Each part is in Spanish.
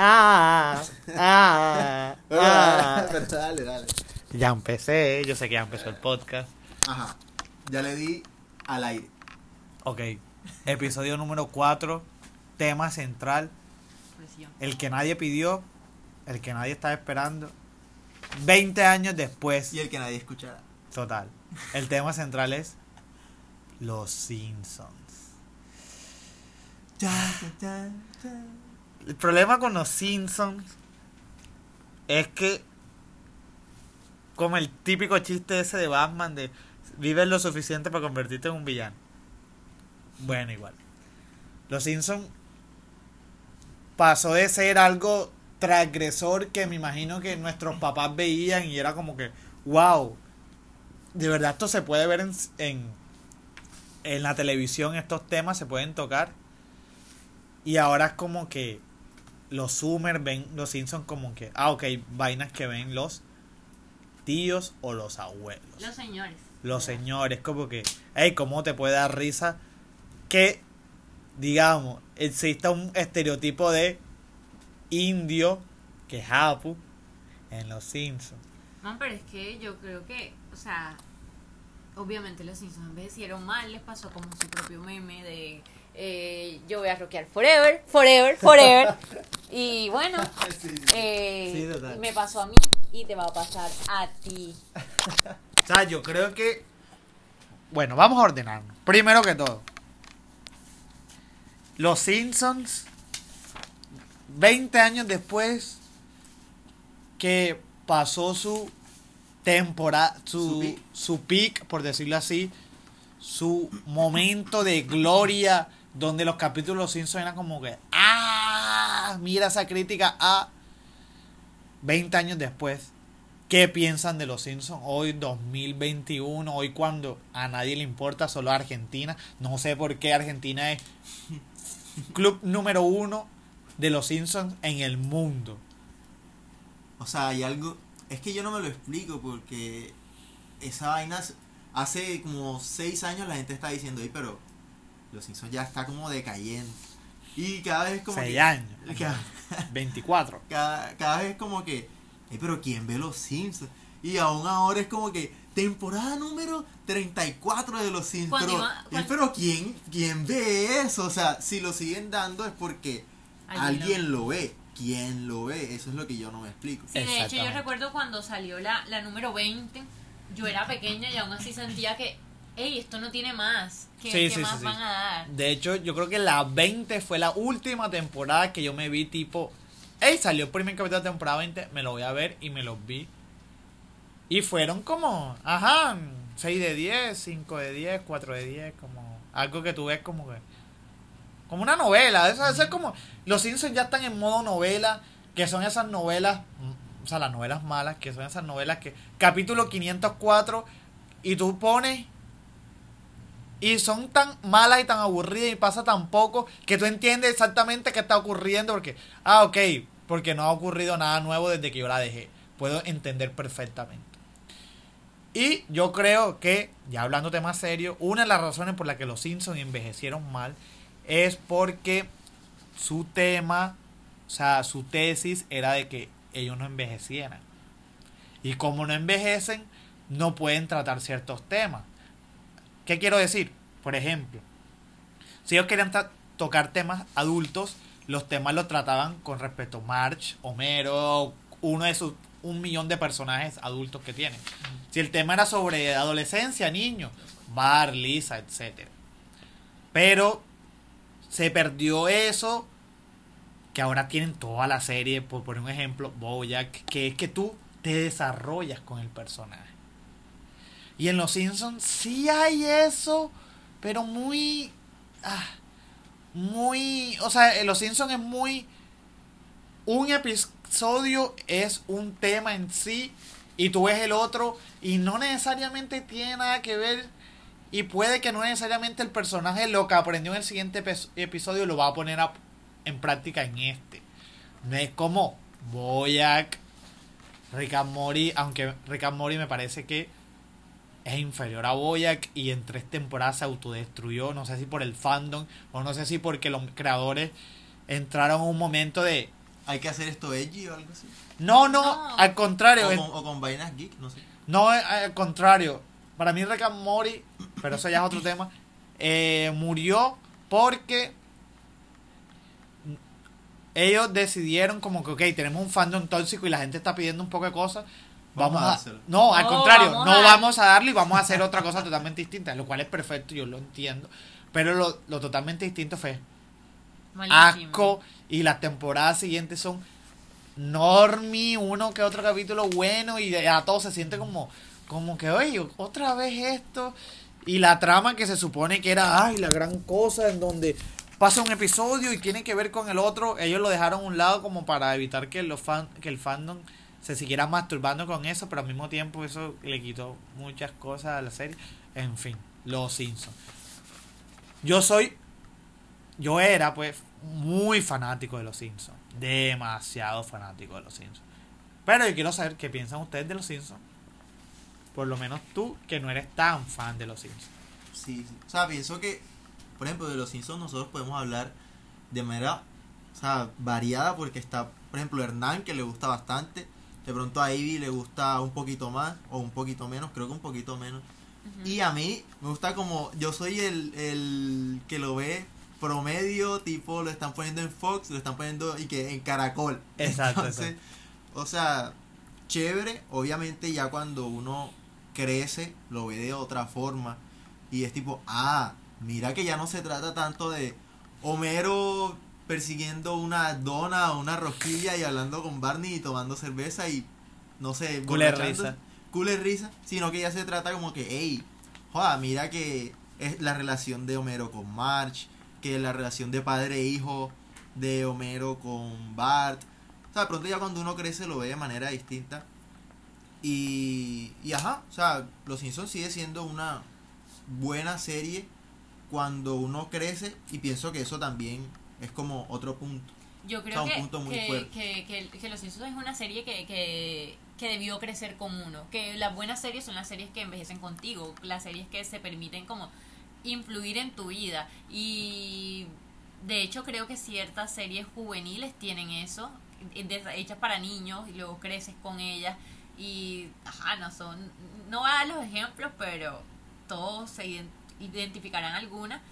Ah, ah, ah. Pero dale, dale. Ya empecé, yo sé que ya empezó el podcast. Ajá. Ya le di al aire. Ok, episodio número 4, tema central, el que nadie pidió, el que nadie estaba esperando. 20 años después, Y el que nadie escuchará. total. El tema central es Los Simpsons. El problema con los Simpsons es que, como el típico chiste ese de Batman de vives lo suficiente para convertirte en un villano. Bueno, igual. Los Simpsons pasó de ser algo transgresor que me imagino que nuestros papás veían y era como que, wow, de verdad esto se puede ver en, en, en la televisión, estos temas se pueden tocar. Y ahora es como que los Zoomers ven los Simpsons como que, ah, ok, vainas que ven los tíos o los abuelos. Los señores. Los señores, como que, hey, ¿cómo te puede dar risa que, digamos, exista un estereotipo de indio, que es Apu, en los Simpsons? No, pero es que yo creo que, o sea, obviamente los Simpsons envejecieron mal, les pasó como su propio meme de eh, yo voy a rockear forever, forever, forever. y bueno, Sí, sí. eh, Sí, me pasó a mí y te va a pasar a ti. O sea, yo creo que. Bueno, vamos a ordenarnos. Primero que todo, los Simpsons, 20 años después que pasó su temporada, Su su, peak. su peak, por decirlo así, su momento de gloria, donde los capítulos de los Simpsons eran como que, ¡ah! Mira esa crítica a 20 años después. ¿Qué piensan de los Simpsons hoy 2021? Hoy cuando a nadie le importa, solo a Argentina. No sé por qué Argentina es club número uno de los Simpsons en el mundo. O sea, hay algo. Es que yo no me lo explico porque esa vaina. Hace como 6 años la gente está diciendo, "Ey, pero los Simpsons ya está como decayendo. Y cada vez es como. 6 que- años. Cada, 24. cada, cada vez es como que. "Ey, pero ¿quién ve los Simpsons? Y aún ahora es como que. Temporada número 34 de los Simpsons. Pero, iba- cuando- pero ¿quién, ¿quién ve eso? O sea, si lo siguen dando es porque Alguien alguien lo ve. ¿Quién lo ve? Eso es lo que yo no me explico. Sí, de hecho yo recuerdo cuando salió la, la número 20, yo era pequeña y aún así sentía que, hey, esto no tiene más. ¿Qué, Sí, qué sí, más sí, van a dar? De hecho, yo creo que la 20 fue la última temporada que yo me vi tipo... Ey, salió el primer capítulo de la temporada 20, me lo voy a ver y me los vi. Y fueron como, ajá, 6 de 10, 5 de 10, 4 de 10, como algo que tú ves como que... Como una novela, eso, eso es como... Los Simpsons ya están en modo novela, que son esas novelas, o sea, las novelas malas, que son esas novelas que... Capítulo 504, y tú pones y son tan malas y tan aburridas y pasa tan poco que tú entiendes exactamente qué está ocurriendo porque, ah, ok, porque no ha ocurrido nada nuevo desde que yo la dejé. Puedo entender perfectamente. Y yo creo que, ya hablando más serio, una de las razones por las que los Simpsons envejecieron mal es porque su tema, o sea, su tesis era de que ellos no envejecieran. Y como no envejecen, no pueden tratar ciertos temas. ¿Qué quiero decir? Por ejemplo, si ellos querían tocar temas adultos, los temas los trataban con respecto a March, Homero, uno de sus un millón de personajes adultos que tienen. Si el tema era sobre adolescencia, niños, Bar, Lisa, etc. Pero se perdió eso que ahora tienen toda la serie, por poner un ejemplo, Bojack, que es que tú te desarrollas con el personaje. Y en Los Simpsons sí hay eso, pero muy. ah, muy. O sea, en Los Simpsons es muy. Un episodio es un tema en sí, y tú ves el otro, y no necesariamente tiene nada que ver. Y puede que no necesariamente el personaje lo que aprendió en el siguiente epi- episodio lo va a poner en práctica en este. No es como Boyack, Rick and aunque Rick and me parece que es inferior a Boyack y en tres temporadas se autodestruyó, no sé si por el fandom o no sé si porque los creadores entraron en un momento de hay que hacer esto edgy o algo así. No, no, No. al contrario. O con, o con vainas geek, no sé. No, eh, al contrario. Para mí Rick and Morty, pero eso ya es otro tema, eh, murió porque ellos decidieron como que, ok, tenemos un fandom tóxico y la gente está pidiendo un poco de cosas. Vamos Vamos, a a... No, al No, contrario, vamos no a- vamos a darle y vamos a hacer otra cosa totalmente distinta, lo cual es perfecto, yo lo entiendo. Pero lo, lo totalmente distinto fue Malísimo. asco y las temporadas siguientes son normie, uno que otro capítulo bueno y a todo se siente como como que oye, otra vez esto y la trama que se supone que era ay, la gran cosa en donde pasa un episodio y tiene que ver con el otro, ellos lo dejaron a un lado como para evitar que los fan que el fandom se siguiera masturbando con eso, pero al mismo tiempo eso le quitó muchas cosas a la serie. En fin, Los Simpsons. Yo soy yo era pues muy fanático de los Simpsons. Demasiado fanático de los Simpsons. Pero yo quiero saber qué piensan ustedes de los Simpsons. Por lo menos tú, que no eres tan fan de los Simpsons. Sí, sí. O sea, pienso que, por ejemplo, de los Simpsons nosotros podemos hablar de manera, o sea, variada porque está, por ejemplo, Hernán que le gusta bastante, de pronto a Ivy le gusta un poquito más o un poquito menos, creo que un poquito menos. Y a mí me gusta como, yo soy el, el que lo ve promedio, tipo lo están poniendo en Fox, lo están poniendo y que en Caracol. Exacto, Entonces, o sea, chévere, obviamente ya cuando uno crece, lo ve de otra forma y es tipo, ah, mira que ya no se trata tanto de Homero persiguiendo una dona o una rosquilla y hablando con Barney y tomando cerveza y no sé, borrachándose. risa. Cool de risa, sino que ya se trata como que, hey, joda, mira que es la relación de Homero con Marge, que la relación de padre e hijo de Homero con Bart. O sea, de pronto ya cuando uno crece lo ve de manera distinta. Y, y ajá, o sea, Los Simpsons sigue siendo una buena serie cuando uno crece y pienso que eso también es como otro punto. Yo O creo un que, punto muy que, fuerte. que, que- que Los Simpsons es una serie que, que, que debió crecer con uno. Que las buenas series son las series que envejecen contigo, las series que se permiten como influir en tu vida. Y de hecho creo que ciertas series juveniles tienen eso, eh, hechas para niños y luego creces con ellas. Y, ajá, no son, no voy a dar los ejemplos, pero todos se ident- identificarán alguna.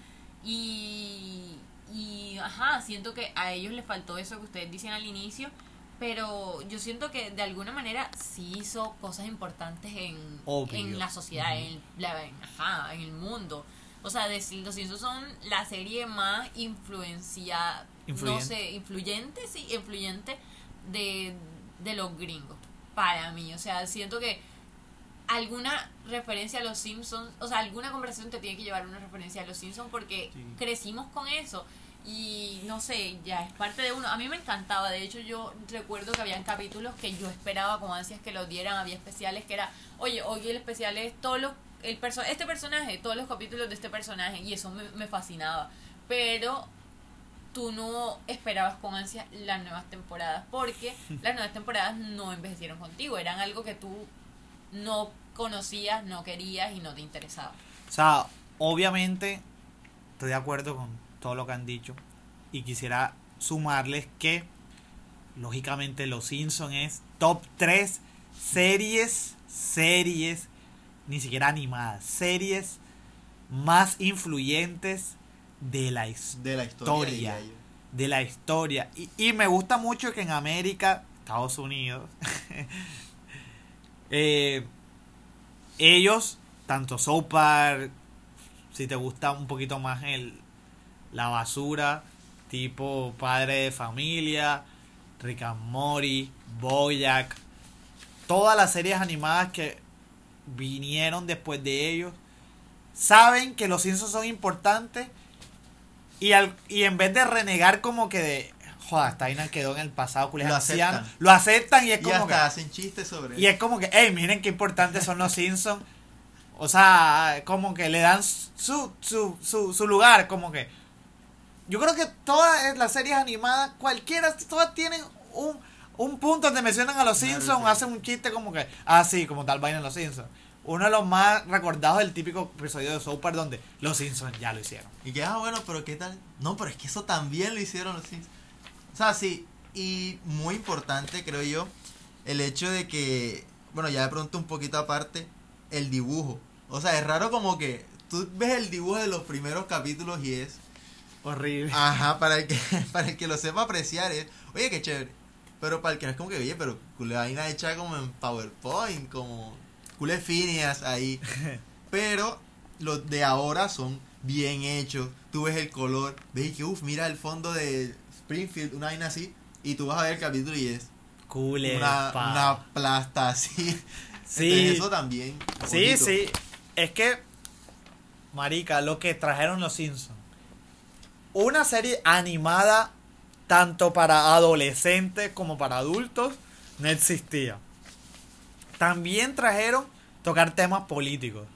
Y, y, ajá, siento que a ellos les faltó eso que ustedes dicen al inicio, pero yo siento que de alguna manera sí hizo cosas importantes en, en la sociedad, en, la- en- ajá, en el mundo. O sea, decir, los Simpsons son la serie más influencia, no Influyente. sé, influyente, sí, influyente de, de los gringos, para mí. O sea, siento que alguna referencia a los Simpsons, o sea, alguna conversación te tiene que llevar una referencia a los Simpsons porque Sí. crecimos con eso y no sé, ya es parte de uno. A mí me encantaba, de hecho yo recuerdo que habían capítulos que yo esperaba con ansias que los dieran, había especiales que era, oye, hoy el especial es todos los el perso este personaje, todos los capítulos de este personaje y eso me, me fascinaba. Pero tú no esperabas con ansias las nuevas temporadas porque las nuevas temporadas no envejecieron contigo, eran algo que tú no conocías, no querías y no te interesaba. O sea, obviamente estoy de acuerdo con todo lo que han dicho y quisiera sumarles que lógicamente Los Simpson es top 3 series, series, ni siquiera animadas, series más influyentes de la historia De la historia. De la historia. Y, y me gusta mucho que en América, Estados Unidos, eh, ellos, tanto South Park, si te gusta un poquito más el, la basura, tipo Padre de Familia, Rick and Morty, Boyack, todas las series animadas que vinieron después de ellos, saben que los Simpsons son importantes y, al, y en vez de renegar como que de, joder, vaina quedó en el pasado, culés Lo ancianos", aceptan. lo aceptan y es Y como hasta que... hacen chistes sobre Y es como que, hey, miren qué importantes son los Simpsons. O sea, como que le dan su, su, su, su lugar, como que... Yo creo que todas las series animadas, cualquiera, todas tienen un, un punto donde mencionan a los Simpsons, hacen un chiste como que, ah, sí, como tal vaina en los Simpsons. Uno de los más recordados es el típico episodio de South Park donde los Simpsons ya lo hicieron. Y que, ah, bueno, pero ¿qué tal? No, pero es que eso también lo hicieron los Simpsons. O sea, sí. Y muy importante, creo yo, el hecho de que, bueno, ya de pronto un poquito aparte, el dibujo. O sea, es raro como que tú ves el dibujo de los primeros capítulos y es... Horrible. Ajá, para el que, para el que lo sepa apreciar es, oye, qué chévere. Pero para el que no es como que, oye, pero cule vaina hecha como en PowerPoint, como cule finias ahí. Pero los de ahora son bien hechos. Tú ves el color, ves que, uff, mira el fondo de Springfield, una vaina así. Y tú vas a ver el capítulo y es Cool, una, pa. una plasta así. Sí. Entonces, eso también. Sí, bonito. sí. Es que, marica, lo que trajeron los Simpsons. Una serie animada tanto para adolescentes como para adultos no existía. También trajeron tocar temas políticos.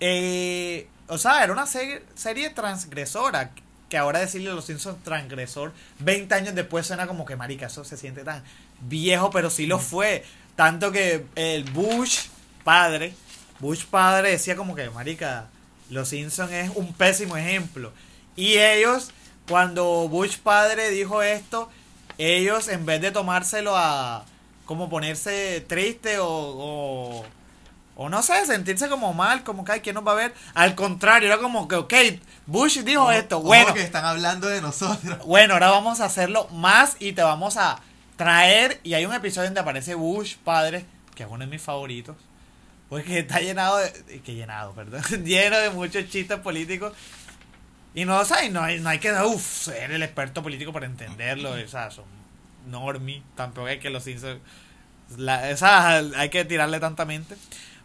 Eh, o sea, era una serie, serie transgresora. Que ahora decirle a los Simpsons transgresor, 20 años después suena como que, marica, eso se siente tan viejo, pero sí lo fue. Tanto que el Bush padre, Bush padre decía como que, marica, los Simpsons es un pésimo ejemplo. Y ellos, cuando Bush padre dijo esto, ellos en vez de tomárselo a como ponerse triste o, o, o no sé, sentirse como mal, como que, ay, ¿quién nos va a ver? Al contrario, era como que, ok, Bush dijo esto, bueno, que están hablando de nosotros. bueno, ahora vamos a hacerlo más y te vamos a traer. Y hay un episodio donde aparece Bush, padre, que es uno de mis favoritos. Porque está llenado de. Que llenado, perdón. lleno de muchos chistes políticos. Y no, o sea, no, hay, no hay que uf, ser el experto político para entenderlo. O sea, son normie. Tampoco hay que los Simpsons. La, hay que tirarle tanta mente.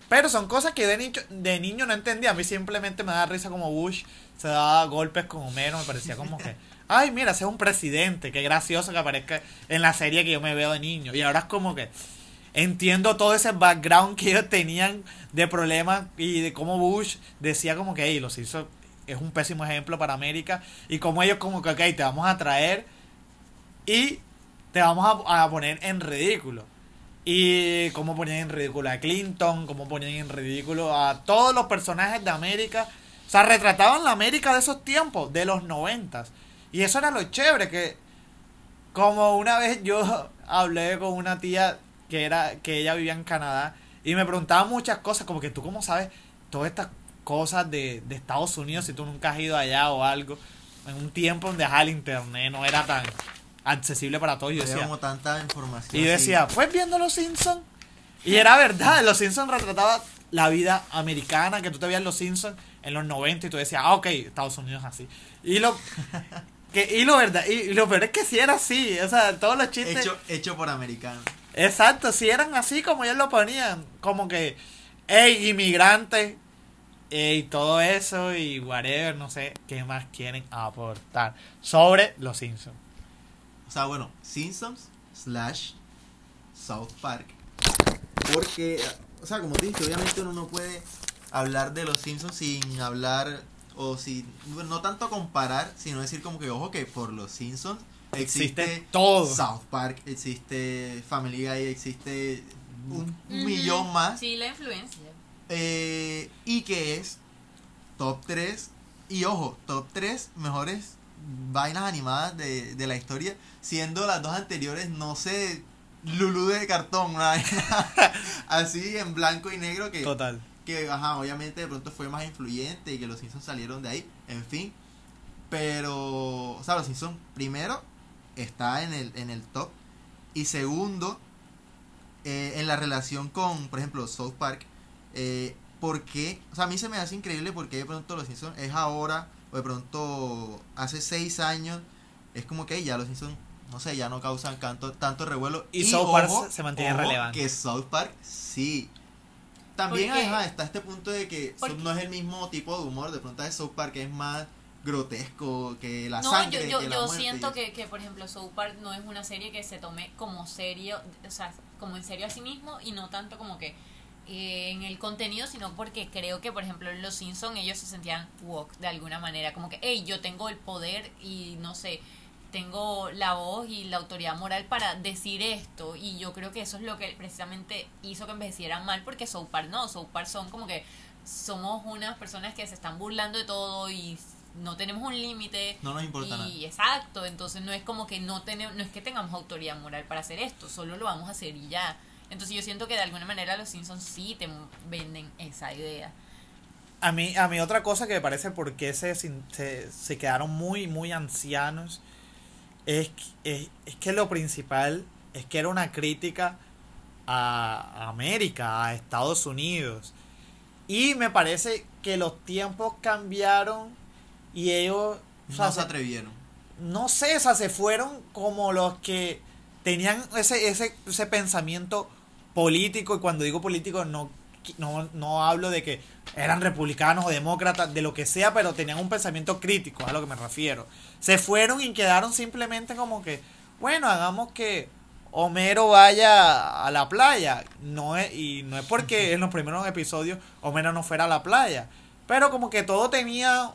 Pero son cosas que de niño, de niño no entendía. A mí simplemente me da risa como Bush se daba golpes con Homero. Me parecía como que, ay, mira, ese es un presidente. Qué gracioso que aparezca en la serie que yo me veo de niño. Y ahora es como que entiendo todo ese background que ellos tenían de problemas y de cómo Bush decía como que, hey, los hizo, es un pésimo ejemplo para América. Y como ellos como que, ok, te vamos a traer y te vamos a, a poner en ridículo. Y cómo ponían en ridículo a Clinton, cómo ponían en ridículo a todos los personajes de América. O sea, retrataban la América de esos tiempos, de los noventas. Y eso era lo chévere, que como una vez yo hablé con una tía que era que ella vivía en Canadá y me preguntaba muchas cosas, como que tú cómo sabes todas estas cosas de, de Estados Unidos si tú nunca has ido allá o algo. En un tiempo donde ajá, el internet no era tan accesible para todos. Y decía, como tanta información. y decía, pues viendo Los Simpsons. Y era verdad, Los Simpsons retrataba la vida americana, que tú te veías Los Simpsons en los 90 y tú decías, ah, ok, Estados Unidos es así. Y lo, que, y lo verdad, y lo peor es que sí era así, o sea, todos los chistes... hecho, hecho por americanos. Exacto, si eran así como ellos lo ponían, como que, hey, inmigrante, y todo eso, y whatever, no sé qué más quieren aportar sobre Los Simpsons. O sea, bueno, Simpsons slash South Park. Porque, o sea, como te dije, obviamente uno no puede hablar de los Simpsons sin hablar, o sin, no tanto comparar, sino decir como que, ojo, que por los Simpsons existe, Existe todo. South Park, existe Family Guy, existe un millón más. Sí, la influencia. Eh, y que es top 3. Y ojo, top 3 mejores vainas animadas de, de la historia. Siendo las dos anteriores, no sé, Lulu de cartón, una vaina así en blanco y negro que, Total. que ajá, obviamente de pronto fue más influyente y que los Simpsons salieron de ahí, en fin. Pero, o sea, los Simpsons primero está en el, en el top. Y segundo, eh, en la relación con, por ejemplo, South Park. Eh, porque, o sea, a mí se me hace increíble porque de pronto los Simpsons es ahora, o de pronto hace seis años, es como que ya los Simpsons, no sé, ya no causan tanto, tanto revuelo. Y South Park se mantiene relevante. Que South Park sí. También ajá, está este punto de que no es el mismo tipo de humor, de pronto de South Park es más grotesco que la no, sangre, yo, yo, que la yo siento que, que, por ejemplo, South Park no es una serie que se tome como serio, o sea, como en serio a sí mismo y no tanto como que en el contenido, sino porque creo que, por ejemplo, en Los Simpsons ellos se sentían woke de alguna manera, como que, hey, yo tengo el poder y no sé, tengo la voz y la autoridad moral para decir esto y yo creo que eso es lo que precisamente hizo que envejecieran mal porque South Park no, South Park son como que somos unas personas que se están burlando de todo y no tenemos un límite. No nos importa y exacto, entonces no es como que no tenemos, no es que tengamos autoridad moral para hacer esto, solo lo vamos a hacer y ya. Entonces yo siento que de alguna manera los Simpsons sí te venden esa idea. A mí, a mí otra cosa que me parece por qué se, se, se quedaron muy, muy ancianos es, es, es que lo principal es que era una crítica a América, a Estados Unidos. Y me parece que los tiempos cambiaron y ellos... no se atrevieron. No sé, o sea, se fueron como los que tenían ese, ese, ese pensamiento político, y cuando digo político no, no, no hablo de que eran republicanos o demócratas, de lo que sea, pero tenían un pensamiento crítico, a lo que me refiero. Se fueron y quedaron simplemente como que, bueno, hagamos que Homero vaya a la playa. No es, y no es porque en los primeros episodios Homero no fuera a la playa. Pero como que todo tenía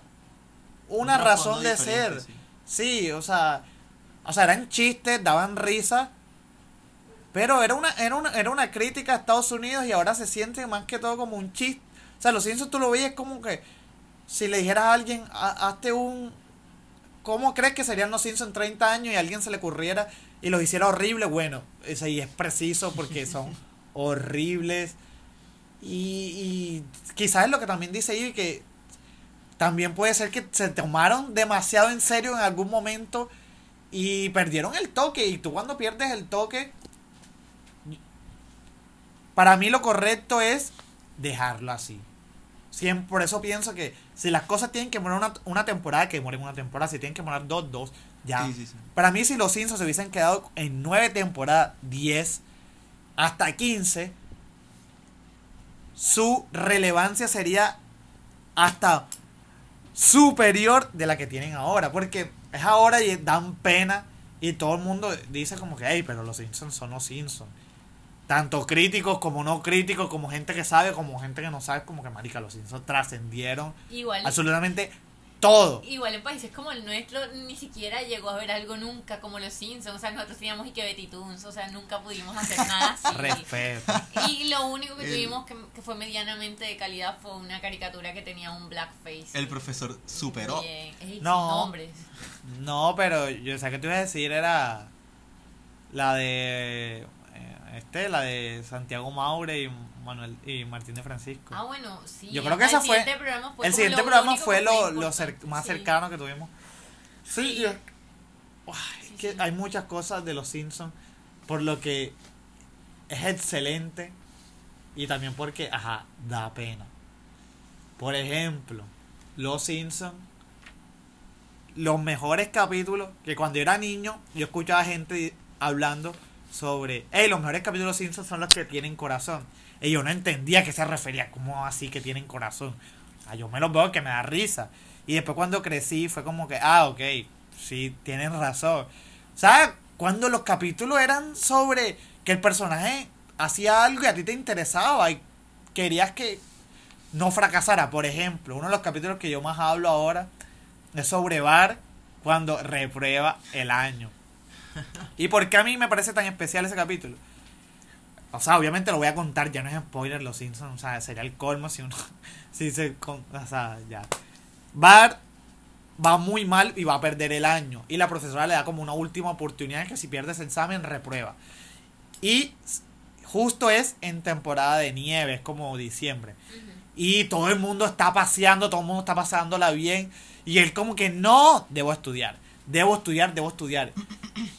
una razón de ser. Sí. o sea, o sea, eran chistes, daban risa. Pero era una, era una, era una crítica a Estados Unidos y ahora se siente más que todo como un chiste. O sea, los Simpsons tú lo veías como que si le dijeras a alguien, hazte un... ¿Cómo crees que serían los Simpsons en 30 años y a alguien se le ocurriera y los hiciera horrible, bueno, ese ahí es preciso porque son horribles. Y, quizás es lo que también dice y que también puede ser que se tomaron demasiado en serio en algún momento y perdieron el toque. Y tú cuando pierdes el toque, para mí lo correcto es dejarlo así. Siempre, por eso pienso que si las cosas tienen que morir una, una temporada, que mueren una temporada. Si tienen que morir dos, dos. Ya. Para mí, si los Simpsons se hubiesen quedado en nueve temporadas, 10, hasta 15, su relevancia sería hasta superior de la que tienen ahora. Porque es ahora y dan pena. Y todo el mundo dice como que, hey, pero los Simpsons son los Simpsons. Tanto críticos como no críticos, como gente que sabe, como gente que no sabe, como que marica, los Simpsons trascendieron absolutamente todo. Igual en países como el nuestro ni siquiera llegó a ver algo nunca como los Simpsons. O sea, nosotros teníamos y que Betty Toons, o sea, nunca pudimos hacer nada así. Respeto. Y lo único que tuvimos que, que, fue medianamente de calidad fue una caricatura que tenía un blackface. El profesor superó. no, no, pero yo sé que te iba a decir era la de este, la de Santiago Maure y Manuel y Martín de Francisco. Ah, bueno, sí. Yo creo que esa fue. el siguiente programa fue lo, lo más cercano que tuvimos. Sí, es que hay muchas cosas de los Simpsons por lo que es excelente y también porque, ajá, da pena. Por ejemplo, Los Simpsons, los mejores capítulos que cuando era niño yo escuchaba gente hablando sobre, hey, los mejores capítulos de Simpsons son los que tienen corazón. Y yo no entendía a qué se refería, como así que tienen corazón. O yo me los veo que me da risa. Y después cuando crecí fue como que, ah, ok, sí, tienen razón. O sea, cuando los capítulos eran sobre que el personaje hacía algo y a ti te interesaba y querías que no fracasara. Por ejemplo, uno de los capítulos que yo más hablo ahora es sobre Bar cuando reprueba el año. ¿Y por qué a mí me parece tan especial ese capítulo? O sea, obviamente lo voy a contar, ya no es spoiler, los Simpsons, o sea, sería el colmo si uno, si se, o sea, ya. Bart va muy mal y va a perder el año. Y la profesora le da como una última oportunidad que si pierdes el examen, reprueba. Y justo es en temporada de nieve, es como diciembre. Y todo el mundo está paseando, todo el mundo está pasándola bien. Y él como que no, debo estudiar debo estudiar, debo estudiar.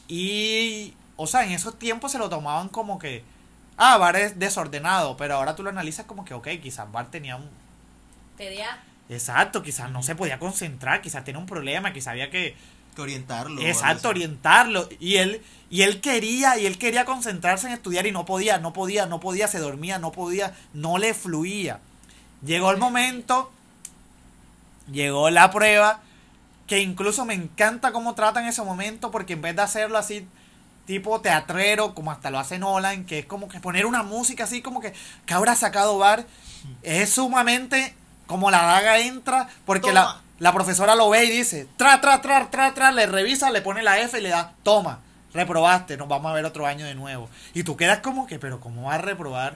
Y, o sea, en esos tiempos se lo tomaban como que, ah, Bar es desordenado, pero ahora tú lo analizas como que, ok, quizás Bar tenía un... TDA. Exacto, quizás no se podía concentrar, quizás tenía un problema, quizás había que... Que orientarlo. Exacto, orientarlo. Y él, y él quería, y él quería concentrarse en estudiar y no podía, no podía, no podía, se dormía, no podía, no le fluía. Llegó el momento, llegó la prueba, que incluso me encanta cómo tratan ese momento, porque en vez de hacerlo así tipo teatrero, como hasta lo hace Nolan, que es como que poner una música así como que, que habrá sacado Bar, es sumamente como la daga entra, porque la, la, profesora lo ve y dice, tra, tra, tra, tra, tra, le revisa, le pone la F y le da, toma, reprobaste, nos vamos a ver otro año de nuevo. Y tú quedas como que, pero ¿cómo va a reprobar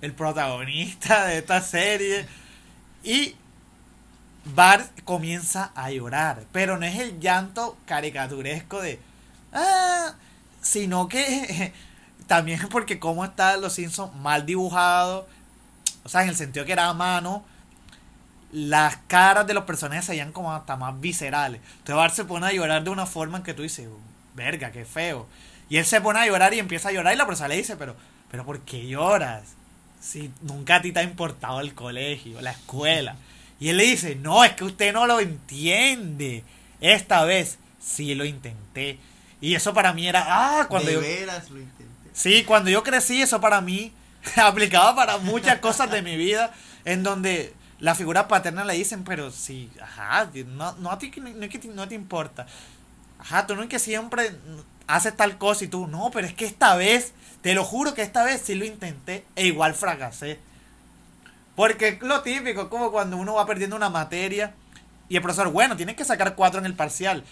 el protagonista de esta serie? Y Bart comienza a llorar, pero no es el llanto caricaturesco de ah, sino que también porque cómo está los Simpsons mal dibujado, o sea, en el sentido que era a mano, las caras de los personajes se veían como hasta más viscerales. Entonces Bart se pone a llorar de una forma en que tú dices, verga, qué feo. Y él se pone a llorar y empieza a llorar y la persona le dice, pero, pero ¿por qué lloras? Si nunca a ti te ha importado el colegio, la escuela. Y él le dice, no, es que usted no lo entiende. Esta vez sí lo intenté. Y eso para mí era, ah, cuando de yo... veras lo intenté. Sí, cuando yo crecí, eso para mí aplicaba para muchas cosas de mi vida, en donde la figura paterna le dicen, pero sí, ajá, no, no a ti no, no te importa. Ajá, tú no es que siempre haces tal cosa y tú, no, pero es que esta vez, te lo juro que esta vez sí lo intenté e igual fracasé. Porque es lo típico, es como cuando uno va perdiendo una materia y el profesor, bueno, tienes que sacar cuatro en el parcial.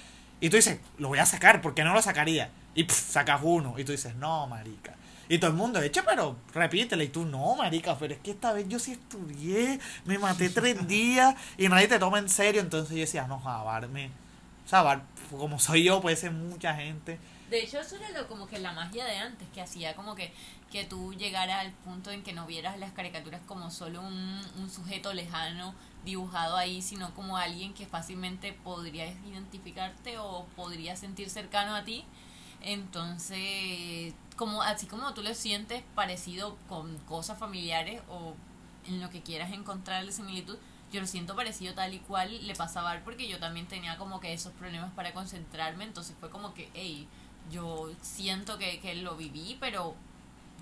Y tú dices, lo voy a sacar, ¿por qué no lo sacaría? Y pff, sacas uno. Y tú dices, no, marica. Y todo el mundo, echa, pero repítele. Y tú, no, marica, pero es que esta vez yo sí estudié, me maté tres días y nadie te toma en serio. Entonces yo decía, no, jabarme. O sea, Bar- como soy yo, puede ser mucha gente. De hecho, eso era lo, como que la magia de antes, que hacía como que, que tú llegaras al punto en que no vieras las caricaturas como solo un, un sujeto lejano dibujado ahí, sino como alguien que fácilmente podrías identificarte o podría sentir cercano a ti. Entonces, como así como tú lo sientes parecido con cosas familiares o en lo que quieras encontrarle similitud, yo lo siento parecido tal y cual le pasa a Bar porque yo también tenía como que esos problemas para concentrarme, entonces fue como que, hey, yo siento que, que lo viví, pero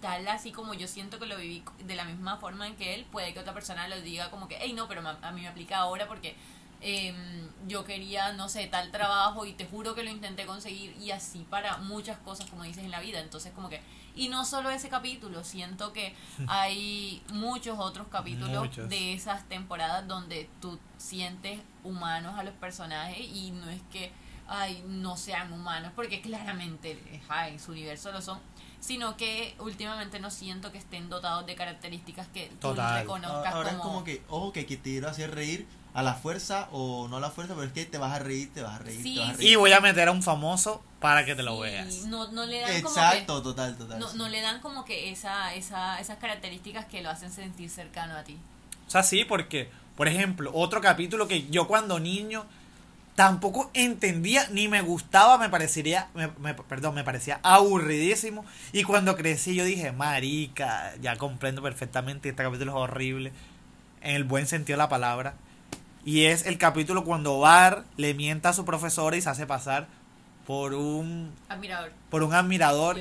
tal así como yo siento que lo viví de la misma forma en que él, puede que otra persona lo diga como que, hey, no, pero a mí me aplica ahora porque em, yo quería, no sé, tal trabajo y te juro que lo intenté conseguir y así para muchas cosas, como dices, en la vida. Entonces, como que, y no solo ese capítulo, siento que hay muchos otros capítulos Muchos. de esas temporadas donde tú sientes humanos a los personajes y no es que ay, no sean humanos, porque claramente ajá, en su universo lo son, sino que últimamente no siento que estén dotados de características que tú Total. reconozcas Ahora como... es como que, ojo, que, que te quiero hacer reír a la fuerza o no a la fuerza, pero es que te vas a reír, te vas a reír, Sí, te vas a reír. Y voy a meter a un famoso para que te lo Sí, veas. No, no le dan Exacto, como total, que... total. No, sí. no le dan como que esa, esa, esas características que lo hacen sentir cercano a ti. O sea, sí, porque, por ejemplo, otro capítulo que yo cuando niño tampoco entendía ni me gustaba, me parecería, me- me- perdón, me parecía aburridísimo. Y cuando crecí yo dije, marica, ya comprendo perfectamente, este capítulo es horrible, en el buen sentido de la palabra. Y es el capítulo cuando Bar le mienta a su profesora y se hace pasar por un, Admirador. por un admirador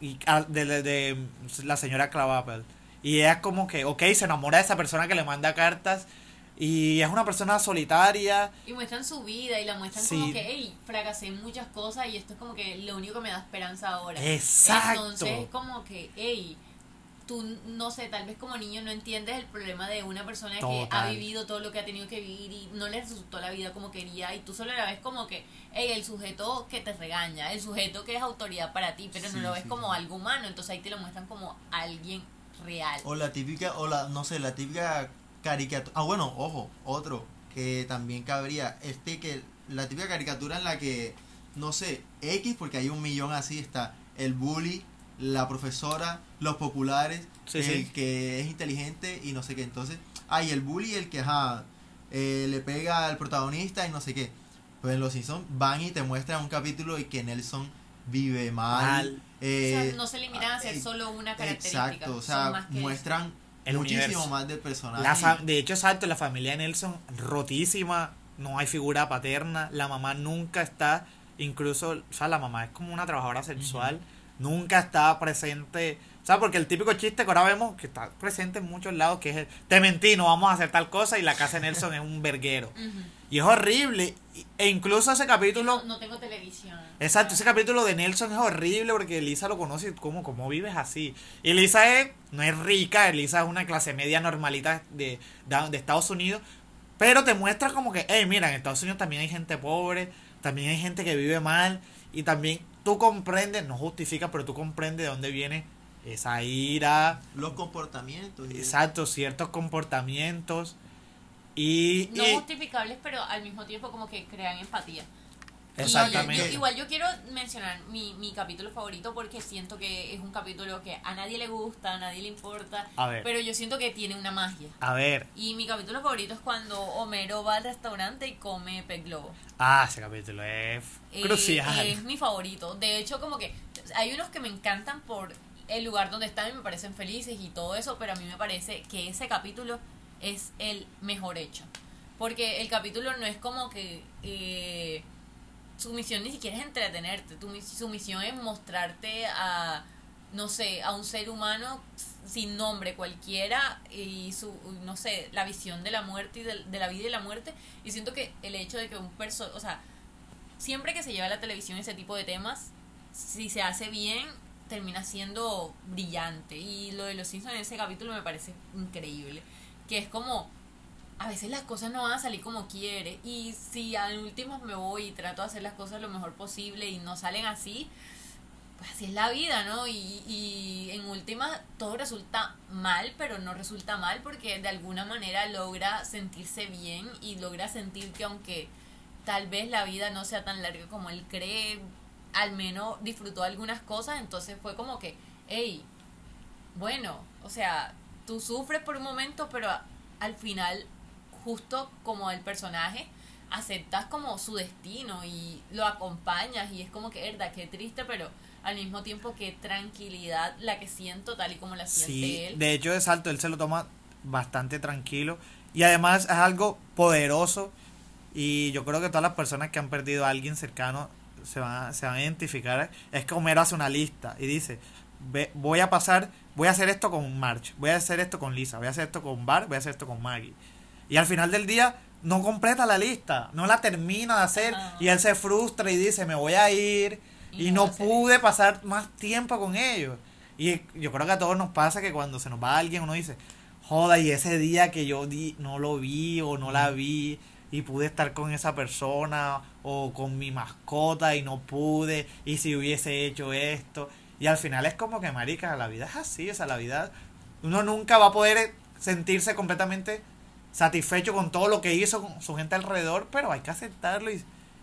y de, de- de la señora Clavapel. Y ella es como que, ok, se enamora de esa persona que le manda cartas y es una persona solitaria. Y muestran su vida y la muestran Sí. como que, hey, fracasé en muchas cosas y esto es como que lo único que me da esperanza ahora. Exacto. Entonces es como que, hey, tú, no sé, tal vez como niño no entiendes el problema de una persona que ha Total. vivido todo lo que ha tenido que vivir y no le resultó la vida como quería y tú solo la ves como que, hey, el sujeto que te regaña, el sujeto que es autoridad para ti, pero no Sí, lo ves sí, como algo humano, entonces ahí te lo muestran como alguien real. O la típica, o la, no sé, la típica caricatura. Ah, bueno, ojo, otro que también cabría. Este que, la típica caricatura en la que, no sé, X, porque hay un millón así, está el bully, la profesora, los populares, Sí, el sí. que es inteligente y no sé qué. Entonces, hay el bully, el que, ajá, eh, le pega al protagonista y no sé qué. Pues en Los Simpsons van y te muestran un capítulo y que Nelson vive mal. Mal. eh, o sea, no se limitan a ser eh, solo una característica. Exacto, o sea, muestran El muchísimo universo. más del personaje. La de hecho, exacto, la familia de Nelson rotísima, no hay figura paterna, la mamá nunca está, incluso, o sea, la mamá es como una trabajadora sexual, nunca está presente, sea, porque el típico chiste que ahora vemos que está presente en muchos lados, que es el, te mentí, no vamos a hacer tal cosa, y la casa de Nelson es un verguero. Y es horrible, e incluso ese capítulo... No, no tengo televisión. Exacto, ese capítulo de Nelson es horrible porque Lisa lo conoce y cómo, cómo vives así. Y Lisa es, no es rica, Lisa es una clase media normalita de, de, de Estados Unidos, pero te muestra como que, hey, mira, en Estados Unidos también hay gente pobre, también hay gente que vive mal, y también tú comprendes, no justifica, pero tú comprendes de dónde viene esa ira, Los comportamientos. exacto, ciertos comportamientos. Y, no y- justificables, pero al mismo tiempo como que crean empatía. Y exactamente. yo- igual yo quiero mencionar mi, mi capítulo favorito porque siento que es un capítulo que a nadie le gusta, a nadie le importa, A ver. pero yo siento que tiene una magia. A ver, Y mi capítulo favorito es cuando Homero va al restaurante y come pez globo. ah, ese capítulo es Eh, crucial. es mi favorito. De hecho, como que hay unos que me encantan por el lugar donde están y me parecen felices y todo eso, pero a mí me parece que ese capítulo es el mejor hecho. Porque el capítulo no es como que eh, su misión ni siquiera es entretenerte, su misión es mostrarte a, no sé, a un ser humano sin nombre cualquiera y su, no sé, la visión de la muerte y de, de la vida y la muerte. Y siento que el hecho de que un perso o sea, siempre que se lleva a la televisión ese tipo de temas, si se hace bien, termina siendo brillante. Y lo de los Simpsons en ese capítulo me parece increíble. Que es como, a veces las cosas no van a salir como quiere. Y si al último me voy y trato de hacer las cosas lo mejor posible y no salen así, pues así es la vida, ¿no? Y, en última todo resulta mal, pero no resulta mal porque de alguna manera logra sentirse bien y logra sentir que aunque tal vez la vida no sea tan larga como él cree, al menos disfrutó algunas cosas, entonces fue como que, hey, bueno, o sea, tú sufres por un momento, pero al final, justo como el personaje, aceptas como su destino y lo acompañas y es como que, verdad, qué triste, pero al mismo tiempo qué tranquilidad la que siento tal y como la siente Sí, él. de hecho, exacto, él se lo toma bastante tranquilo y además es algo poderoso y yo creo que todas las personas que han perdido a alguien cercano se van, a- se van a identificar. Es que Homero hace una lista y dice, "Ve- voy a pasar, voy a hacer esto con March, voy a hacer esto con Lisa, voy a hacer esto con Bart, voy a hacer esto con Maggie. Y al final del día no completa la lista, no la termina de hacer Ajá. y él se frustra y dice, me voy a ir Y y, no pude pasar más tiempo con ellos. Y yo creo que a todos nos pasa que cuando se nos va alguien uno dice, joda, y ese día que yo di, no lo vi o no la vi y pude estar con esa persona o con mi mascota y no pude y si hubiese hecho esto. Y al final es como que, marica, la vida es así, o sea, la vida, uno nunca va a poder sentirse completamente satisfecho con todo lo que hizo con su gente alrededor, pero hay que aceptarlo y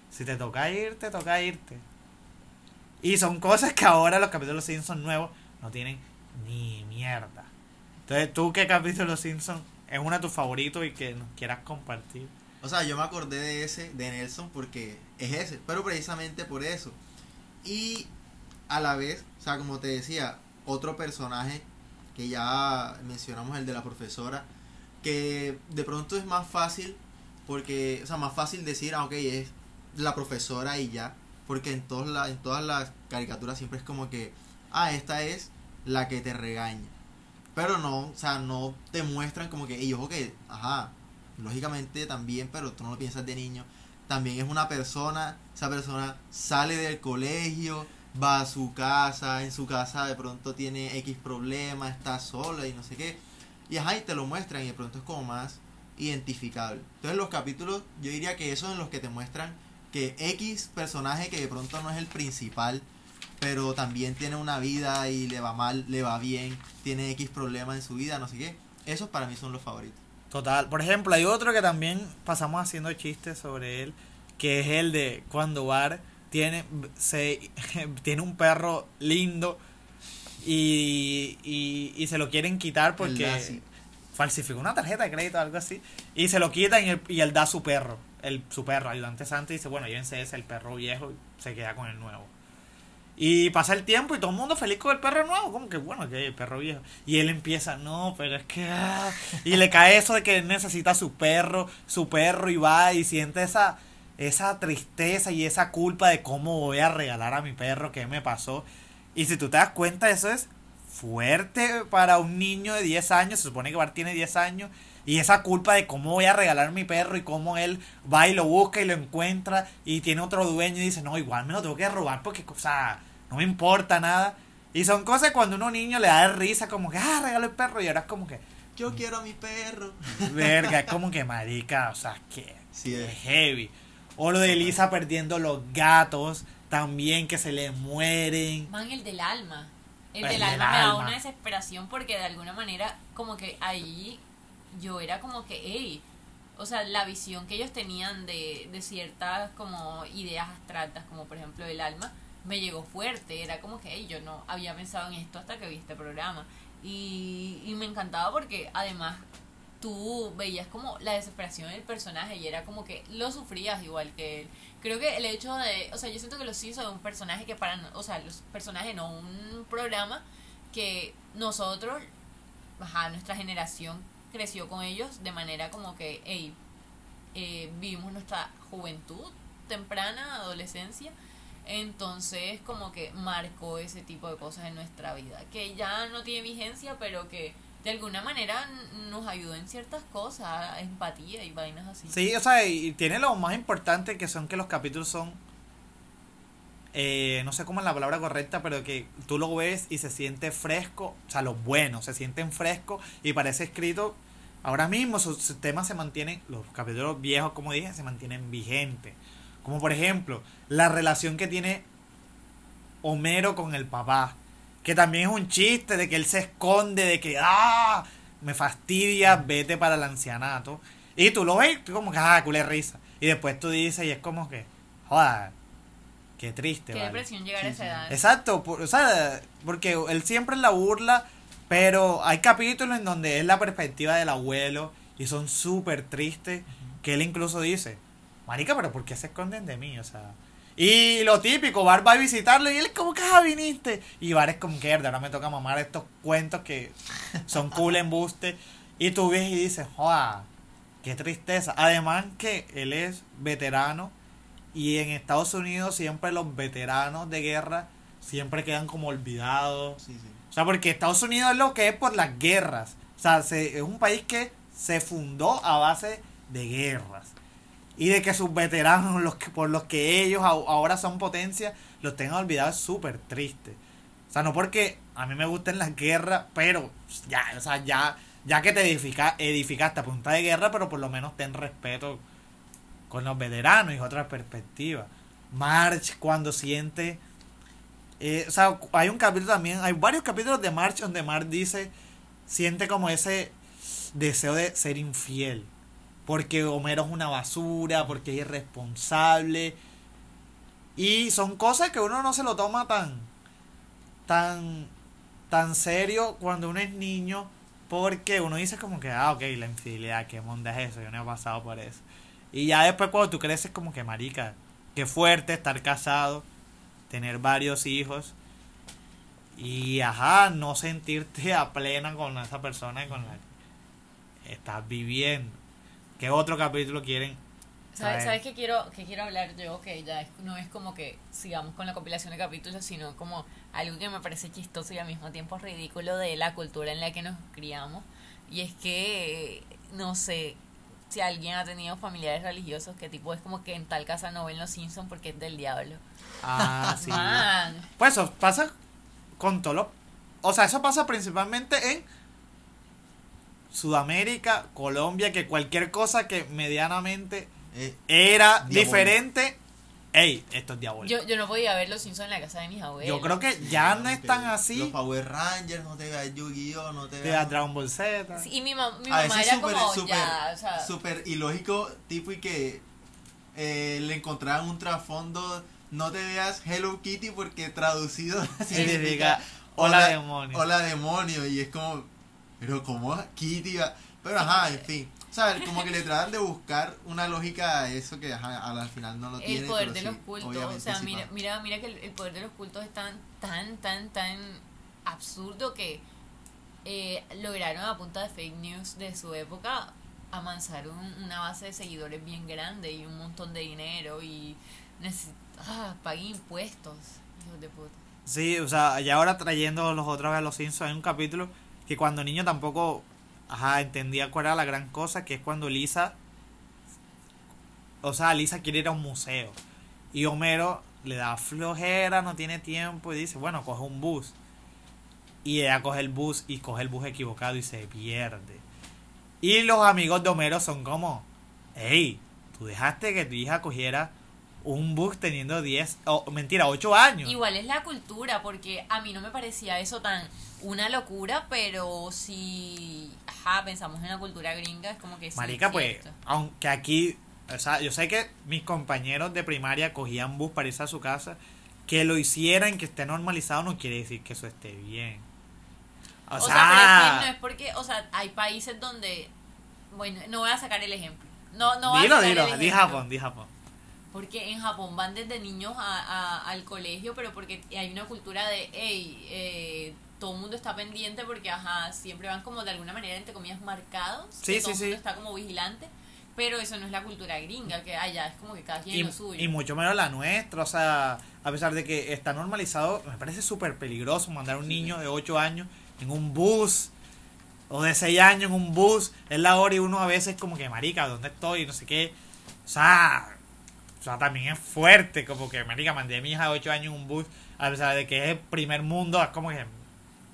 si te toca ir, te toca irte. Y son cosas que ahora los capítulos Simpson nuevos no tienen ni mierda. Entonces, ¿tú qué capítulo Simpson es uno de tus favoritos y que nos quieras compartir? O sea, yo me acordé de ese, de Nelson, porque es ese, pero precisamente por eso. Y a la vez, o sea, como te decía, otro personaje que ya mencionamos, el de la profesora, que de pronto es más fácil, porque, o sea, más fácil decir, ah, ok, es la profesora y ya, porque en, todos la, en todas las caricaturas siempre es como que, ah, esta es la que te regaña. Pero no, o sea, no te muestran como que, ojo que, ajá, lógicamente también, pero tú no lo piensas de niño, también es una persona, esa persona sale del colegio, va a su casa, en su casa de pronto tiene X problema, está sola y no sé qué, y ajá, y te lo muestran y de pronto es como más identificable. Entonces los capítulos, yo diría que esos en los que te muestran que X personaje que de pronto no es el principal, pero también tiene una vida y le va mal, le va bien, tiene X problema en su vida, no sé qué, esos para mí son los favoritos. Total. Por ejemplo, hay otro que también pasamos haciendo chistes sobre él, que es el de cuando Bar tiene, se, tiene un perro lindo y, y, y se lo quieren quitar porque falsificó una tarjeta de crédito o algo así y se lo quitan y él, y él da su perro, el, su perro, ayudante santo, y dice, bueno, llévense ese, el perro viejo, y se queda con el nuevo. Y pasa el tiempo y todo el mundo feliz con el perro nuevo, como que bueno, que el perro viejo. Y él empieza, no, pero es que... ah", Y le cae eso de que necesita su perro, su perro y va y siente esa, esa tristeza y esa culpa de cómo voy a regalar a mi perro, qué me pasó. Y si tú te das cuenta, eso es fuerte para un niño de 10 años, se supone que Bart tiene 10 años, y esa culpa de cómo voy a regalar mi perro y cómo él va y lo busca y lo encuentra y tiene otro dueño y dice, no, igual me lo tengo que robar porque, o sea, no me importa nada. Y son cosas cuando uno niño le da risa como que, ah, regalo el perro y ahora es como que, Yo quiero a mi perro. verga, es como que marica, o sea, que Sí, es heavy. O lo de Elisa perdiendo los gatos, también que se le mueren. Man, el del alma. El, El del, del alma me da una desesperación porque de alguna manera como que ahí yo era como que, hey, o sea, la visión que ellos tenían de, de ciertas como ideas abstractas, como por ejemplo el alma, me llegó fuerte. Era como que "Ey, yo no había pensado en esto hasta que vi este programa. Y, y me encantaba porque además tú veías como la desesperación del personaje y era como que lo sufrías igual que él. Creo que el hecho de, o sea, yo siento que los Simpsons es un personaje que para, o sea, los personajes no, un programa que nosotros, ajá, nuestra generación creció con ellos de manera como que, hey, eh, vivimos nuestra juventud temprana, adolescencia, entonces como que marcó ese tipo de cosas en nuestra vida, que ya no tiene vigencia, pero que de alguna manera nos ayudó en ciertas cosas, empatía y vainas así. Sí, o sea, y tiene lo más importante que son que los capítulos son. eh, no sé cómo es la palabra correcta, pero que tú lo ves y se siente fresco. O sea, los buenos se sienten frescos y parece escrito. Ahora mismo sus temas se mantienen, los capítulos viejos, como dije, se mantienen vigentes. Como por ejemplo, la relación que tiene Homero con el papá. Que también es un chiste de que él se esconde, de que, ah, me fastidia, vete para el ancianato. Y tú lo ves, tú como que, ah, culé risa. Y después tú dices, y es como que, joder, qué triste, Qué vale. depresión llegar a esa sí. edad. Exacto, por- o sea, porque él siempre es la burla, pero hay capítulos en donde es la perspectiva del abuelo y son súper tristes, que él incluso dice, marica, pero ¿por qué se esconden de mí? O sea, y lo típico, Bart va a visitarlo y él es como que, ah, viniste. Y Bart es como que, "Herda, ahora me toca mamar estos cuentos que son cool embuste. Y tú ves y dices, joa, qué tristeza. Además que él es veterano y en Estados Unidos siempre los veteranos de guerra siempre quedan como olvidados. Sí, sí. O sea, porque Estados Unidos es lo que es por las guerras. O sea, se- es un país que se fundó a base de guerras. Y de que sus veteranos, los que, por los que ellos ahora son potencia, los tengan olvidados es súper triste. O sea, no porque a mí me gusten las guerras, pero ya, o sea, ya, ya que te edifica, edificaste a punta de guerra, pero por lo menos ten respeto con los veteranos y otra perspectiva. March cuando siente... eh, o sea, hay un capítulo también, hay varios capítulos de March donde March dice, siente como ese deseo de ser infiel. Porque Homero es una basura, porque es irresponsable. Y son cosas que uno no se lo toma tan, tan, tan serio cuando uno es niño. Porque uno dice como que, ah, ok, la infidelidad, qué monda es eso, yo no he pasado por eso. Y ya después cuando tú creces como que, marica, qué fuerte estar casado, tener varios hijos. Y, ajá, no sentirte a plena con esa persona con la que estás viviendo. ¿Qué otro capítulo quieren? ¿Sabes? ¿Sabes qué quiero, qué quiero hablar yo? Que ya es- no es como que sigamos con la compilación de capítulos, sino como algo que me parece chistoso y al mismo tiempo ridículo de la cultura en la que nos criamos. Y es que, no sé, si alguien ha tenido familiares religiosos, que tipo es como que en tal casa no ven los Simpsons porque es del diablo. Ah, sí. Man, Pues eso pasa con todo lo... O sea, eso pasa principalmente en Sudamérica, Colombia, que cualquier cosa que medianamente Eh, era Diabólico. diferente, ey, esto es diabólico. yo, yo no podía ver los Simpsons en la casa de mis abuelos. Yo creo que ya no están Los así. Power Rangers, no te veas Yu-Gi-Oh, no te De veas... Dragon Ball Z. Sí, y mi, mam- mi mamá era súper, como, súper, ya, o sea... ilógico, tipo, y que eh, le encontraban un trasfondo, no te veas Hello Kitty porque traducido Significa hola demonio. Hola demonio, y es como, pero como Kitty va? Pero ajá, en fin. O sea, como que le tratan de buscar una lógica a eso que ajá, al al final no lo tiene. el poder de sí, los cultos, o sea, sí mira, mira, mira que el, el poder de los cultos es tan, tan, tan, tan absurdo que eh, lograron a punta de fake news de su época amansar un- una base de seguidores bien grande y un montón de dinero y ah, paguen impuestos, hijos de puta. Sí, o sea, y ahora trayendo los vez a los Simpsons, hay un capítulo que cuando niño tampoco ajá, entendía cuál era la gran cosa, que es cuando Lisa, o sea, Lisa quiere ir a un museo y Homero le da flojera, no tiene tiempo y dice, bueno, coge un bus. Y ella coge el bus y coge el bus equivocado y se pierde. Y los amigos de Homero son como, hey, tú dejaste que tu hija cogiera un bus teniendo 10, o mentira, 8 años. Igual es la cultura, porque a mí no me parecía eso tan una locura, pero si ajá, pensamos en la cultura gringa, es como que. Marica, es pues, cierto. aunque aquí, o sea, yo sé que mis compañeros de primaria cogían bus para irse a su casa, que lo hicieran, que esté normalizado, no quiere decir que eso esté bien. O, O sea, sea, pero es que no es porque, o sea, hay países donde, bueno, no voy a sacar el ejemplo. No, no voy a sacar dilo, el di. Japón, di Japón. Porque en Japón van desde niños a, a- al colegio, pero porque hay una cultura de, hey, eh, todo el mundo está pendiente porque, ajá, siempre van como de alguna manera, entre comillas, marcados. Sí, que todo sí, el sí. mundo está como vigilante. Pero eso no es la cultura gringa, que allá es como que cada quien Y, lo suyo. y mucho menos la nuestra, o sea, a pesar de que está normalizado, me parece súper peligroso mandar a un niño de 8 años en un bus, o de 6 años en un bus, es la hora y uno a veces como que, marica, ¿dónde estoy? No sé qué. O sea, o sea, también es fuerte, como que, marica, mandé a mi hija de 8 años en un bus, a pesar de que es el primer mundo, es como que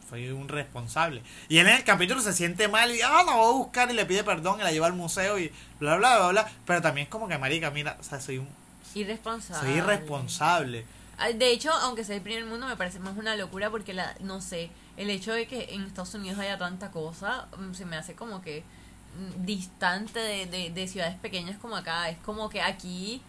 soy un responsable. Y él en el capítulo se siente mal y, ah, la voy a buscar y le pide perdón y la lleva al museo y bla, bla, bla, bla. Pero también es como que, marica, mira, o sea, soy un, Irresponsable. soy irresponsable. Ah, De hecho, aunque sea el primer mundo, me parece más una locura porque, la no sé, el hecho de que en Estados Unidos haya tanta cosa, mm, se me hace como que mm, distante de, de, de ciudades pequeñas como acá. Es como que aquí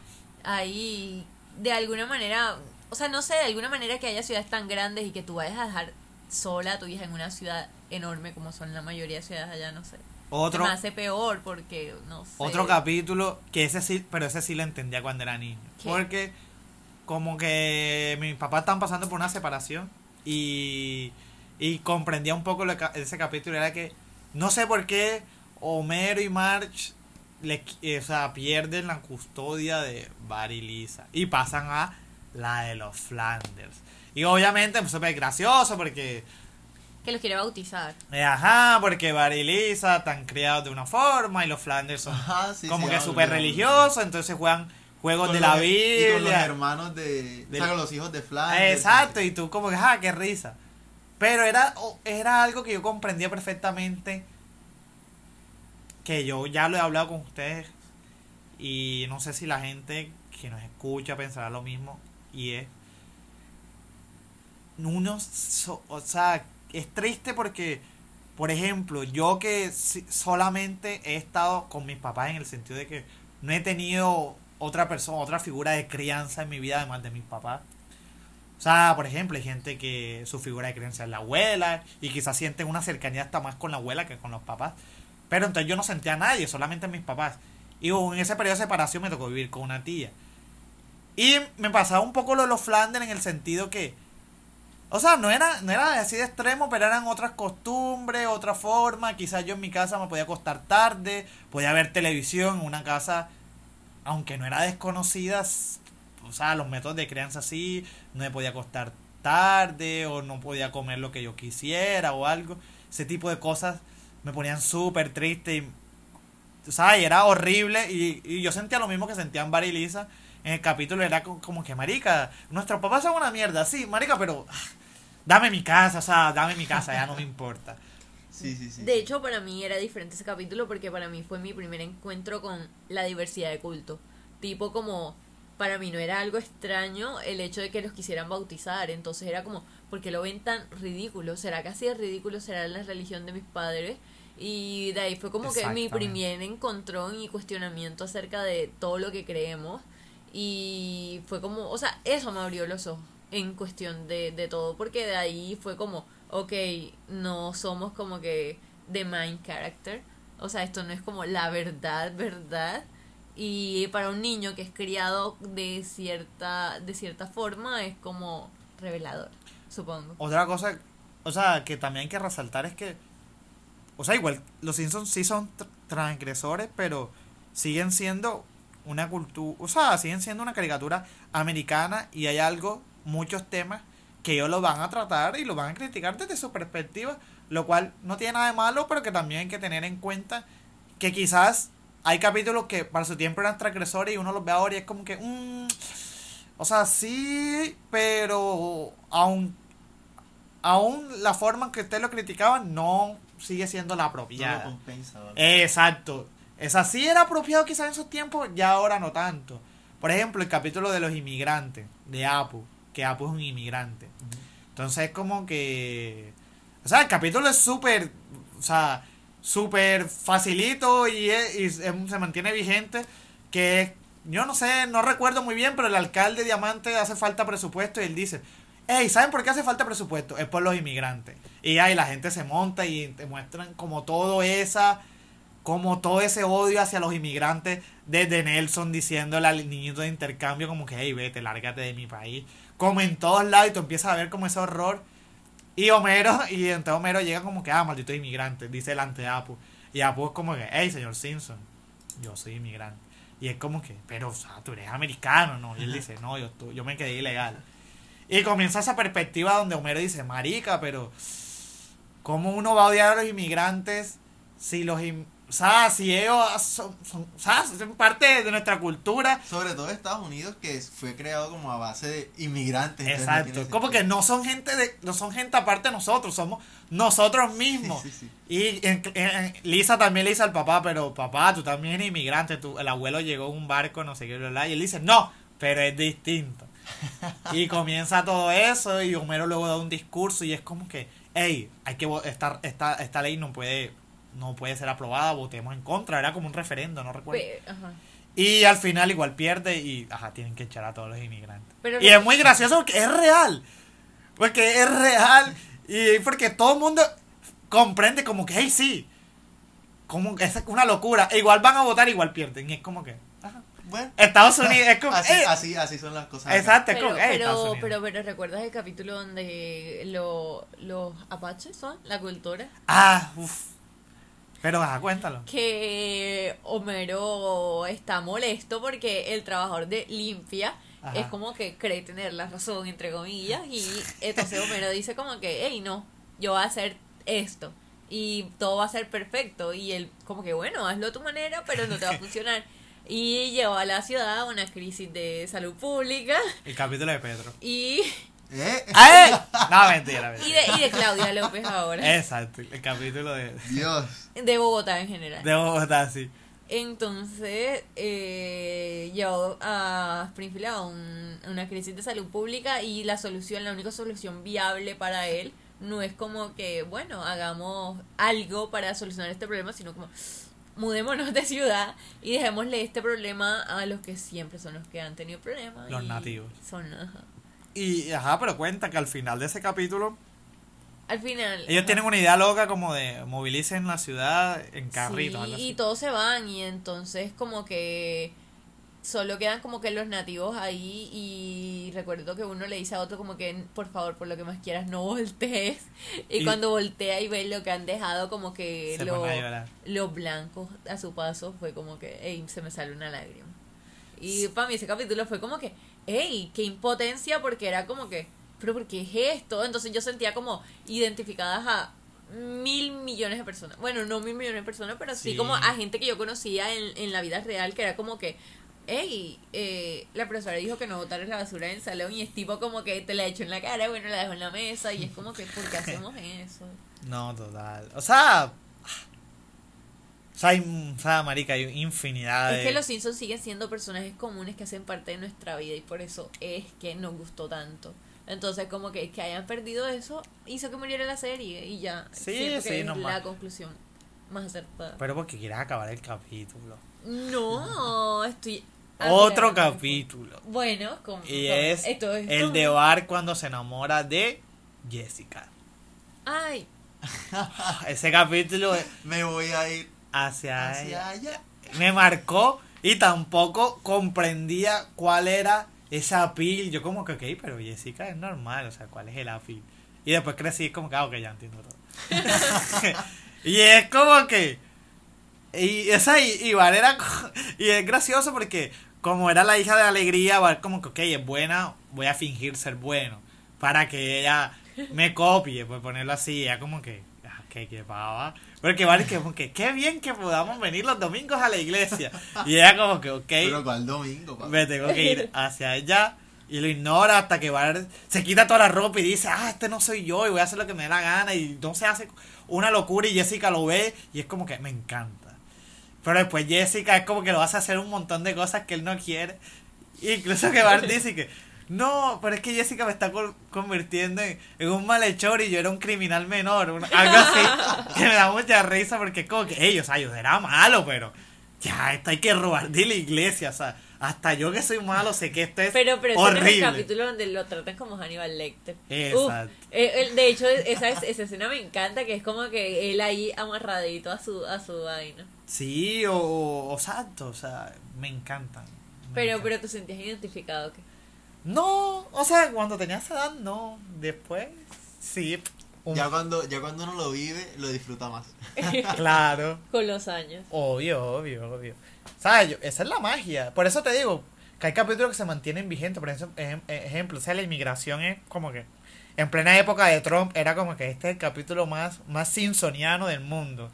hay, de alguna manera, o sea, no sé, de alguna manera que haya ciudades tan grandes y que tú vayas a dejar sola tu hija en una ciudad enorme como son la mayoría de ciudades allá, no sé. Otro, Se me hace peor porque, no sé. otro capítulo que ese sí, pero ese sí lo entendía cuando era niño. ¿Qué? Porque como que mis papás estaban pasando por una separación y, y comprendía un poco lo que ese capítulo era que no sé por qué Homero y Marge le, qui- o sea, pierden la custodia de Barry y Lisa y pasan a la de los Flanders. Y obviamente pues, súper gracioso porque Que los quiere bautizar. eh, ajá, porque Barry y Lisa están criados de una forma y los Flanders son Ajá, sí, como sí, que ah, súper religiosos, entonces juegan juegos Con de los- la Y con los Biblia. hermanos de. Del- o sea, con los hijos de Flanders. Exacto, y tú como que, ah, qué risa. Pero era, era algo que yo comprendía perfectamente, que yo ya lo he hablado con ustedes, y no sé si la gente que nos escucha pensará lo mismo, y es, uno, so- o sea, es triste porque, por ejemplo, yo que solamente he estado con mis papás en el sentido de que no he tenido otra persona, otra figura de crianza en mi vida además de mis papás. O sea, por ejemplo, hay gente que su figura de crianza es la abuela y quizás sienten una cercanía hasta más con la abuela que con los papás. Pero entonces yo no sentía a nadie, solamente a mis papás. Y en ese periodo de separación me tocó vivir con una tía. Y me pasaba un poco lo de los Flanders en el sentido que, o sea, no era, no era así de extremo, pero eran otras costumbres, otra forma. Quizás yo en mi casa me podía acostar tarde, podía ver televisión en una casa, aunque no era desconocida, o sea, los métodos de crianza así, no me podía acostar tarde o no podía comer lo que yo quisiera o algo. Ese tipo de cosas me ponían súper triste y, o y era horrible y, y yo sentía lo mismo que sentían Barry Lisa. En el capítulo era co- como que, marica, nuestros papás son una mierda, sí, marica, pero ah, dame mi casa, o sea, dame mi casa, ya no me importa. Sí, sí, sí. De hecho, para mí era diferente ese capítulo porque para mí fue mi primer encuentro con la diversidad de culto. Tipo como, para mí no era algo extraño el hecho de que los quisieran bautizar. Entonces era como, ¿por qué lo ven tan ridículo? ¿Será que así de ridículo será la religión de mis padres? Y de ahí fue como que mi primer encontrón y cuestionamiento acerca de todo lo que creemos. Y fue como, o sea, eso me abrió los ojos en cuestión de, de todo, porque de ahí fue como, ok, no somos como que the main character, o sea, esto no es como la verdad, verdad, y para un niño que es criado de cierta, de cierta forma es como revelador, supongo. Otra cosa, o sea, que también hay que resaltar es que, o sea, igual los Simpsons sí son tr- transgresores, pero siguen siendo una cultura, o sea, siguen siendo una caricatura americana y hay algo, muchos temas que ellos lo van a tratar y lo van a criticar desde su perspectiva, lo cual no tiene nada de malo, pero que también hay que tener en cuenta que quizás hay capítulos que para su tiempo eran transgresores y uno los ve ahora y es como que, mm, o sea, sí, pero aún aún la forma en que ustedes lo criticaban no sigue siendo la No lo apropiada. compensa, ¿vale? Exacto. Esa sí era apropiado quizás en esos tiempos, ya ahora no tanto. por ejemplo, el capítulo de los inmigrantes, de Apu, que Apu es un inmigrante. Entonces es como que... O sea, el capítulo es súper... O sea, súper facilito y, es- y es- se mantiene vigente. Que es- yo no sé, no recuerdo muy bien, pero el alcalde Diamante hace falta presupuesto y él dice... Hey, ¿saben por qué hace falta presupuesto? Es por los inmigrantes. Y ahí la gente se monta y te muestran como todo esa como todo ese odio hacia los inmigrantes desde Nelson diciéndole al niñito de intercambio como que hey vete lárgate de mi país como en todos lados y tú empiezas a ver como ese horror. Y Homero y entonces Homero llega como que ah maldito inmigrante dice delante de Apu. Y Apu es como que hey señor Simpson yo soy inmigrante y es como que pero o sea, tú eres americano no y él dice no yo yo me quedé ilegal y comienza esa perspectiva donde Homero dice marica pero cómo uno va a odiar a los inmigrantes si los in- sea, si ellos son, son- son parte de nuestra cultura. Sobre todo Estados Unidos, que fue creado como a base de inmigrantes. no Exacto. tiene Como que no son gente de, no son gente aparte de nosotros, somos nosotros mismos. Sí, sí, sí. Y en- en- Lisa también le dice al papá, pero papá, tú también eres inmigrante, tú, el abuelo llegó en un barco, no sé qué, bla, bla, y él dice, no, pero es distinto. y comienza todo eso y Homero luego da un discurso y es como que, hey, hay que esta, esta, esta ley no puede no puede ser aprobada, votemos en contra, era como un referendo, no recuerdo. Ajá. Y al final igual pierde y ajá, tienen que echar a todos los inmigrantes. Pero y lo- es muy gracioso porque es real. Porque es real. Y porque todo el mundo comprende como que, hey, sí. Como que es una locura. E igual van a votar, igual pierden. Y es como que, ajá. Bueno, Estados Unidos es como, así, eh, así, así son las cosas. Exacto, Pero, como, eh, pero, pero, ¿recuerdas el capítulo donde lo- los apaches son la cultura? Ah, uff. Pero ajá, cuéntalo. Que Homero está molesto porque el trabajador de limpia Ajá. es como que cree tener la razón, entre comillas, y entonces Homero dice como que, hey, no, yo voy a hacer esto y todo va a ser perfecto y él como que, bueno, hazlo a tu manera, pero no te va a funcionar. Y lleva a la ciudad a una crisis de salud pública El capítulo de Pedro. y, ¿Eh? ¡Ay! No, mentira, y, mentira. de, y de Claudia López ahora, Exacto, el capítulo de, Dios. de Bogotá en general. de Bogotá, sí. Entonces, eh, llevó a Springfield a un- una crisis de salud pública y la solución, la única solución viable para él no es como que, bueno, hagamos algo para solucionar este problema, sino como mudémonos de ciudad y dejémosle este problema a los que siempre son los que han tenido problemas. Los y nativos. Son, ajá. Y ajá, pero cuenta que al final de ese capítulo Al final. ellos ajá. tienen una idea loca como de movilicen la ciudad en carritos. Sí, y todos se van y entonces como que solo quedan como que los nativos ahí y recuerdo que uno le dice a otro como que por favor por lo que más quieras no voltees y, Y- cuando voltea y ve lo que han dejado como que lo- los blancos a su paso fue como que ey, se me sale una lágrima y para mí ese capítulo fue como que ey, qué impotencia porque era como que pero ¿por qué es esto? entonces yo sentía como identificadas a mil millones de personas bueno no mil millones de personas pero sí, Sí. como a gente que yo conocía en, en la vida real que era como que Ey, eh, la profesora dijo que no botaras la basura en el salón y es tipo como que te la echo en la cara, bueno, la dejo en la mesa y es como que, ¿por qué hacemos eso? No, total. O sea. O sea, hay, o sea, marica, hay infinidad de... Es que los Simpsons siguen siendo personajes comunes que hacen parte de nuestra vida y por eso es que nos gustó tanto. Entonces, como que, que hayan perdido eso hizo que muriera la serie y ya. Sí, siento que sí, es la conclusión más acertada. Pero porque quieres acabar el capítulo. No, estoy. Otro capítulo. Bueno, como. Y es esto es el de Bar cuando se enamora de Jessica. Ay, Ese capítulo Me voy a ir hacia, hacia ella allá. me marcó y tampoco comprendía cuál era esa appeal. Yo como que, ok, pero Jessica es normal, o sea, ¿cuál es el appeal? Y después crecí como que, ah, ok, ya entiendo todo. y es como que... Y esa y, y Val era... Y es gracioso porque como era la hija de Alegría, como que, ok, es buena, voy a fingir ser bueno. Para que ella me copie, por ponerlo así. Ella como que, ah, que qué pava. Porque Val que como que, qué bien que podamos venir los domingos a la iglesia. Y ella como que, ok Pero ¿cuál domingo, papá? me tengo que ir hacia ella y lo ignora hasta que va se quita toda la ropa y dice ah este no soy yo y voy a hacer lo que me dé la gana y no se hace una locura y Jessica lo ve y es como que me encanta pero después Jessica es como que lo hace hacer un montón de cosas que él no quiere Incluso que Bart dice que, no, pero es que Jessica me está convirtiendo en, en un malhechor y yo era un criminal menor, algo así, que me da mucha risa porque como que ellos, ellos era malo, pero ya, esto hay que robar de la iglesia, o sea, hasta yo que soy malo sé que esto es Pero, pero es el horrible. capítulo donde lo tratan como Hannibal Lecter. Exacto. Uf, eh, el- de hecho, esa, esa escena me encanta, que es como que él ahí amarradito a su, a su vaina. Sí, o, o, o exacto, o sea, me encantan. me Pero, encantan. pero te sentías identificado, ¿qué? No, o sea, cuando tenía esa edad, no. Después, sí. un- Ya cuando, ya cuando uno lo vive, lo disfruta más. Claro. Con los años. Obvio, obvio, obvio. ¿Sabes? Yo- esa es la magia. Por eso te digo que hay capítulos que se mantienen vigentes. Por ejemplo, ejem- ejemplo o sea, la inmigración es como que. En plena época de Trump era como que este es el capítulo más, más simpsoniano del mundo.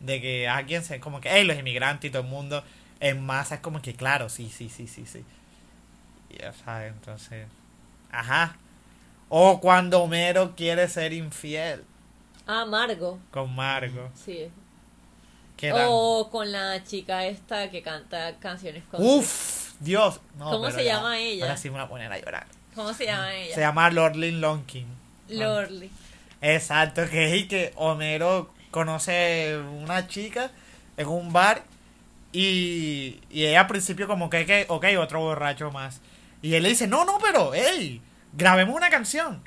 De que alguien se. Como que, hey, los inmigrantes y todo el mundo en masa. Es como que, claro, sí, sí, sí, sí, sí. Ya sabes, entonces. Ajá. O cuando Homero quiere ser infiel Ah, Margo. con Margo. Sí. O con la chica esta que canta canciones con... Uf, Dios. No, ¿Cómo se ya, llama ella? Ahora sí me voy a poner a llorar. ¿Cómo se llama ella? Se llama Lordlin Lonkin. Lorly. Exacto, que es y que Homero conoce una chica en un bar y, y ella al principio como que, que, ok, otro borracho más. Y él le dice, no, no, pero, hey, grabemos una canción.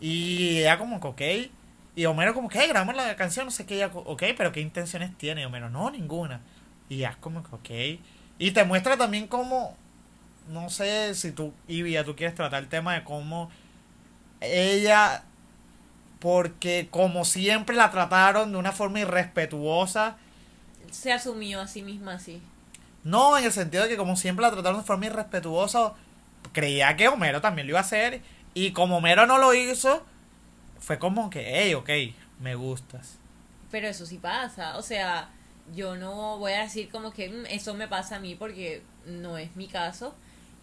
Y ella como que, ok. Y Homero como que, hey, grabamos la canción, no sé qué, ella, ok, pero ¿qué intenciones tiene? Y Homero, no, ninguna. Y ella es como que, ok. Y te muestra también cómo, no sé si tú, Ivia, tú quieres tratar el tema de cómo ella porque como siempre la trataron de una forma irrespetuosa. Se asumió a sí misma así. No, en el sentido de que como siempre la trataron de forma irrespetuosa, creía que Homero también lo iba a hacer. Y como Homero no lo hizo, fue como que, hey, ok, me gustas. Pero eso sí pasa. O sea, yo no voy a decir como que "Mm, eso me pasa a mí porque no es mi caso.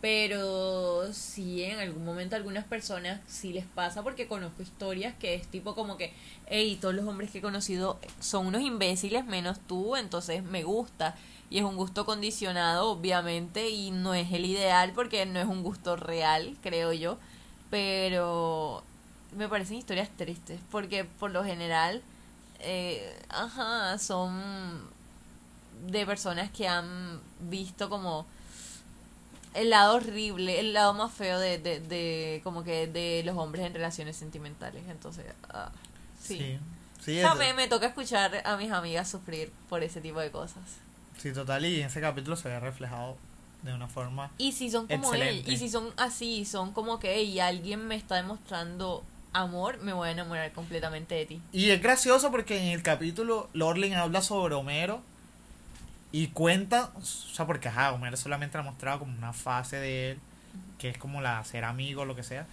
Pero sí, en algún momento a algunas personas sí les pasa porque conozco historias que es tipo como que, hey, todos los hombres que he conocido son unos imbéciles menos tú, entonces me gusta. Y es un gusto condicionado, obviamente, y no es el ideal porque no es un gusto real, creo yo. Pero me parecen historias tristes porque por lo general, eh, ajá, son de personas que han visto como el lado horrible, el lado más feo de, de, de como que de los hombres en relaciones sentimentales. Entonces, ah, sí. Sí, sí, es- me, me toca escuchar a mis amigas sufrir por ese tipo de cosas. sí, total. Y en ese capítulo se ve reflejado de una forma. Y si son como él, Excelente. y si son así, son como que y alguien me está demostrando amor, me voy a enamorar completamente de ti. Y es gracioso porque en el capítulo Lorlin habla sobre Homero y cuenta, o sea, porque ajá, Homero solamente ha mostrado como una fase de él, que es como la ser amigo, lo que sea.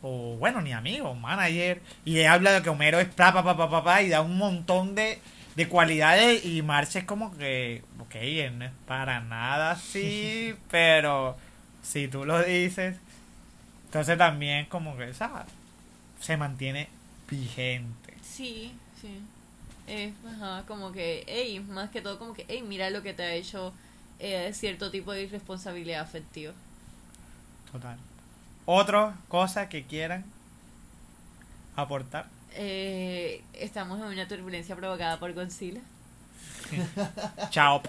O bueno, ni amigo, manager. Y él habla de que Homero es pa, pa, pa, pa, pa, pa, y da un montón de, de cualidades. Y Marche es como que, ok, él no es para nada así, pero si tú lo dices, entonces también como que, ¿sabes? Se mantiene vigente. Sí, sí. Es, ajá, como que, hey, más que todo como que, hey, mira lo que te ha hecho eh, cierto tipo de irresponsabilidad afectiva. Total. Otra cosa que quieran aportar. Eh, estamos en una turbulencia provocada por Godzilla. Chao.